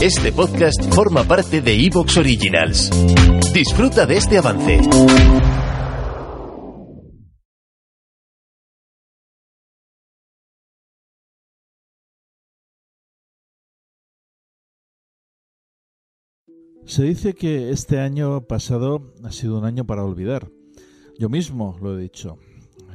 Este podcast forma parte de Evox Originals. Disfruta de este avance. Se dice que este año pasado ha sido un año para olvidar. Yo mismo lo he dicho.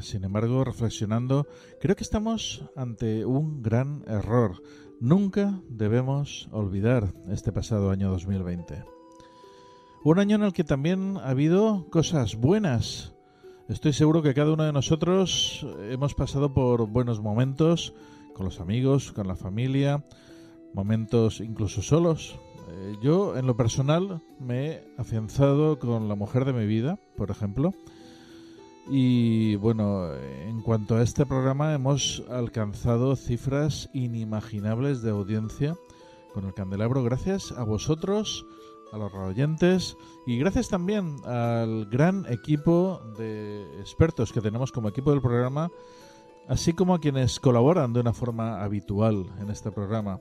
Sin embargo, reflexionando, creo que estamos ante un gran error. Nunca debemos olvidar este pasado año 2020. Un año en el que también ha habido cosas buenas. Estoy seguro que cada uno de nosotros hemos pasado por buenos momentos con los amigos, con la familia, momentos incluso solos, eh, yo, en lo personal, me he afianzado con la mujer de mi vida, por ejemplo. Y bueno, en cuanto a este programa, hemos alcanzado cifras inimaginables de audiencia con el candelabro, gracias a vosotros, a los oyentes y gracias también al gran equipo de expertos que tenemos como equipo del programa, así como a quienes colaboran de una forma habitual en este programa.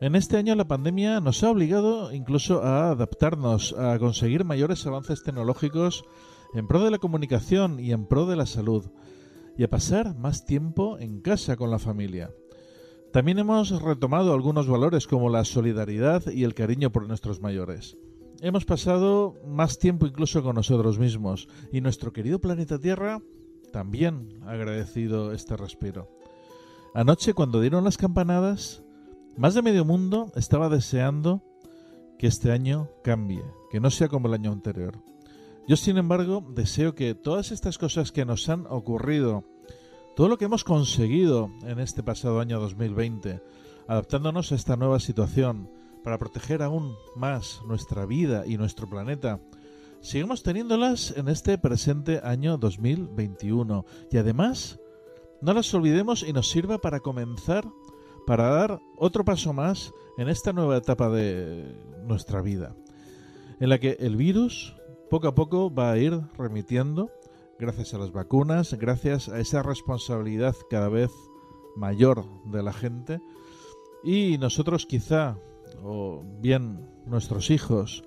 En este año la pandemia nos ha obligado incluso a adaptarnos, a conseguir mayores avances tecnológicos en pro de la comunicación y en pro de la salud, y a pasar más tiempo en casa con la familia. También hemos retomado algunos valores como la solidaridad y el cariño por nuestros mayores. Hemos pasado más tiempo incluso con nosotros mismos y nuestro querido planeta Tierra también ha agradecido este respiro. Anoche cuando dieron las campanadas más de medio mundo estaba deseando que este año cambie, que no sea como el año anterior. Yo, sin embargo, deseo que todas estas cosas que nos han ocurrido, todo lo que hemos conseguido en este pasado año 2020, adaptándonos a esta nueva situación para proteger aún más nuestra vida y nuestro planeta, sigamos teniéndolas en este presente año 2021 y además no las olvidemos y nos sirva para comenzar para dar otro paso más en esta nueva etapa de nuestra vida, en la que el virus poco a poco va a ir remitiendo gracias a las vacunas, gracias a esa responsabilidad cada vez mayor de la gente y nosotros quizá, o bien nuestros hijos,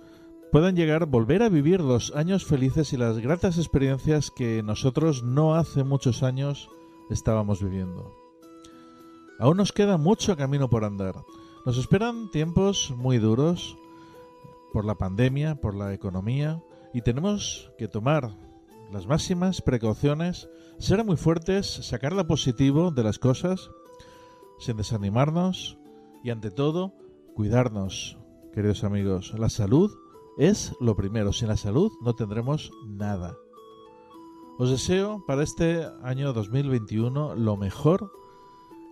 puedan llegar volver a vivir los años felices y las gratas experiencias que nosotros no hace muchos años estábamos viviendo. Aún nos queda mucho camino por andar. Nos esperan tiempos muy duros por la pandemia, por la economía, y tenemos que tomar las máximas precauciones, ser muy fuertes, sacar lo positivo de las cosas, sin desanimarnos y ante todo, cuidarnos, queridos amigos. La salud es lo primero. Sin la salud no tendremos nada. Os deseo para este año 2021 lo mejor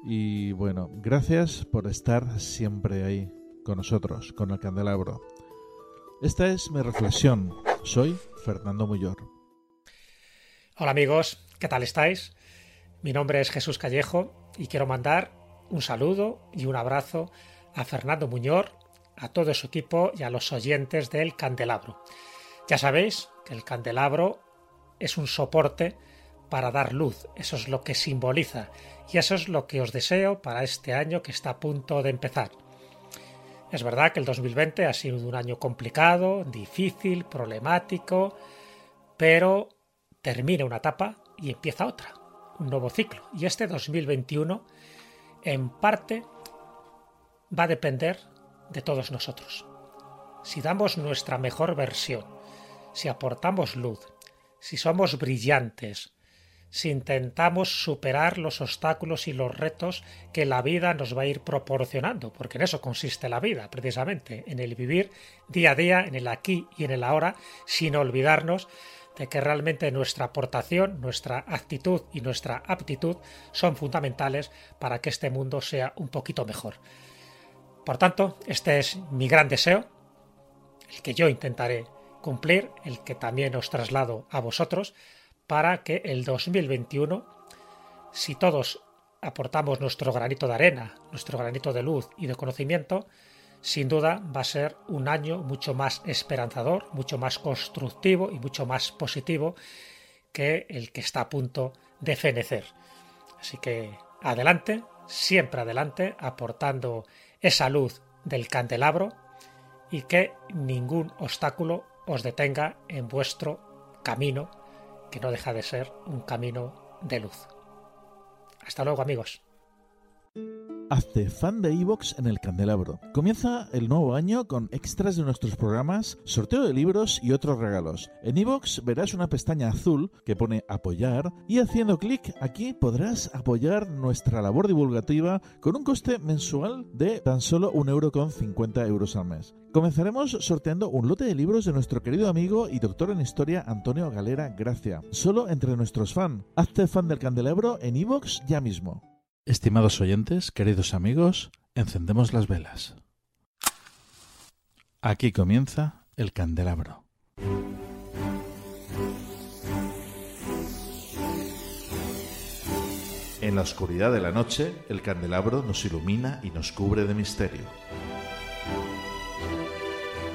y bueno, gracias por estar siempre ahí con nosotros, con el candelabro. Esta es mi reflexión. Soy Fernando Muyor. Hola amigos, ¿qué tal estáis? Mi nombre es Jesús Callejo y quiero mandar un saludo y un abrazo a Fernando Muñor, a todo su equipo y a los oyentes del candelabro. Ya sabéis que el candelabro es un soporte para dar luz, eso es lo que simboliza y eso es lo que os deseo para este año que está a punto de empezar. Es verdad que el 2020 ha sido un año complicado, difícil, problemático, pero termina una etapa y empieza otra, un nuevo ciclo. Y este 2021, en parte, va a depender de todos nosotros. Si damos nuestra mejor versión, si aportamos luz, si somos brillantes, si intentamos superar los obstáculos y los retos que la vida nos va a ir proporcionando, porque en eso consiste la vida, precisamente, en el vivir día a día, en el aquí y en el ahora, sin olvidarnos de que realmente nuestra aportación, nuestra actitud y nuestra aptitud son fundamentales para que este mundo sea un poquito mejor. Por tanto, este es mi gran deseo, el que yo intentaré cumplir, el que también os traslado a vosotros, para que el 2021, si todos aportamos nuestro granito de arena, nuestro granito de luz y de conocimiento, sin duda va a ser un año mucho más esperanzador, mucho más constructivo y mucho más positivo que el que está a punto de fenecer. Así que adelante, siempre adelante, aportando esa luz del candelabro y que ningún obstáculo os detenga en vuestro camino, que no deja de ser un camino de luz. Hasta luego amigos. Hazte fan de Evox en el Candelabro. Comienza el nuevo año con extras de nuestros programas, sorteo de libros y otros regalos. En Evox verás una pestaña azul que pone apoyar y haciendo clic aquí podrás apoyar nuestra labor divulgativa con un coste mensual de tan solo un euro con 50 euros al mes. Comenzaremos sorteando un lote de libros de nuestro querido amigo y doctor en historia Antonio Galera Gracia, solo entre nuestros fans. Hazte fan del Candelabro en Evox ya mismo. Estimados oyentes, queridos amigos, encendemos las velas. Aquí comienza el candelabro. En la oscuridad de la noche, el candelabro nos ilumina y nos cubre de misterio.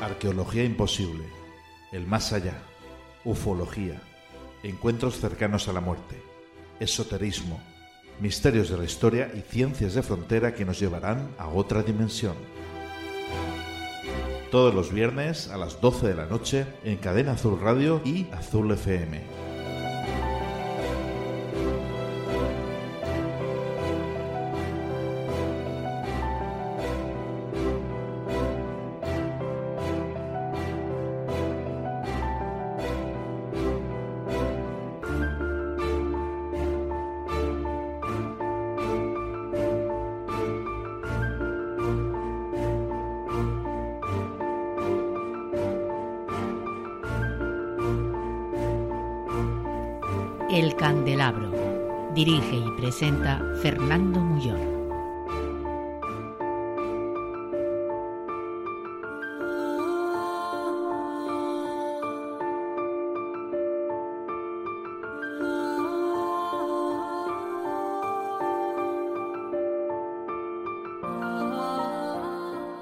Arqueología imposible, el más allá, ufología, encuentros cercanos a la muerte, esoterismo, misterios de la historia y ciencias de frontera que nos llevarán a otra dimensión. Todos los viernes a las 12 de la noche en Cadena Azul Radio y Azul FM. El Candelabro. Dirige y presenta Fernando Muyor.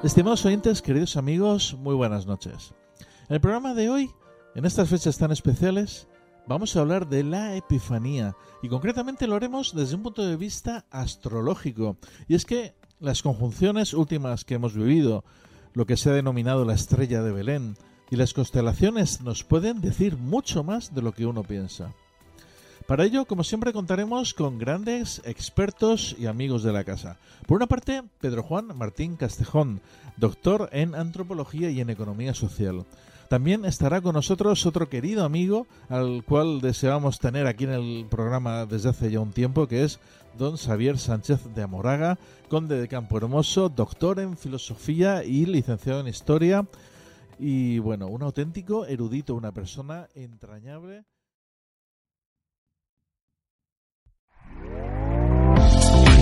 Estimados oyentes, queridos amigos, muy buenas noches. El programa de hoy, en estas fechas tan especiales, vamos a hablar de la Epifanía y concretamente lo haremos desde un punto de vista astrológico. Y es que las conjunciones últimas que hemos vivido, lo que se ha denominado la estrella de Belén, y las constelaciones nos pueden decir mucho más de lo que uno piensa. Para ello, como siempre, contaremos con grandes expertos y amigos de la casa. Por una parte, Pedro Juan Martín Castejón, doctor en antropología y en economía social. También estará con nosotros otro querido amigo al cual deseamos tener aquí en el programa desde hace ya un tiempo, que es don Xavier Sánchez de Amoraga, conde de Campo Hermoso, doctor en filosofía y licenciado en historia. Y bueno, un auténtico erudito, una persona entrañable.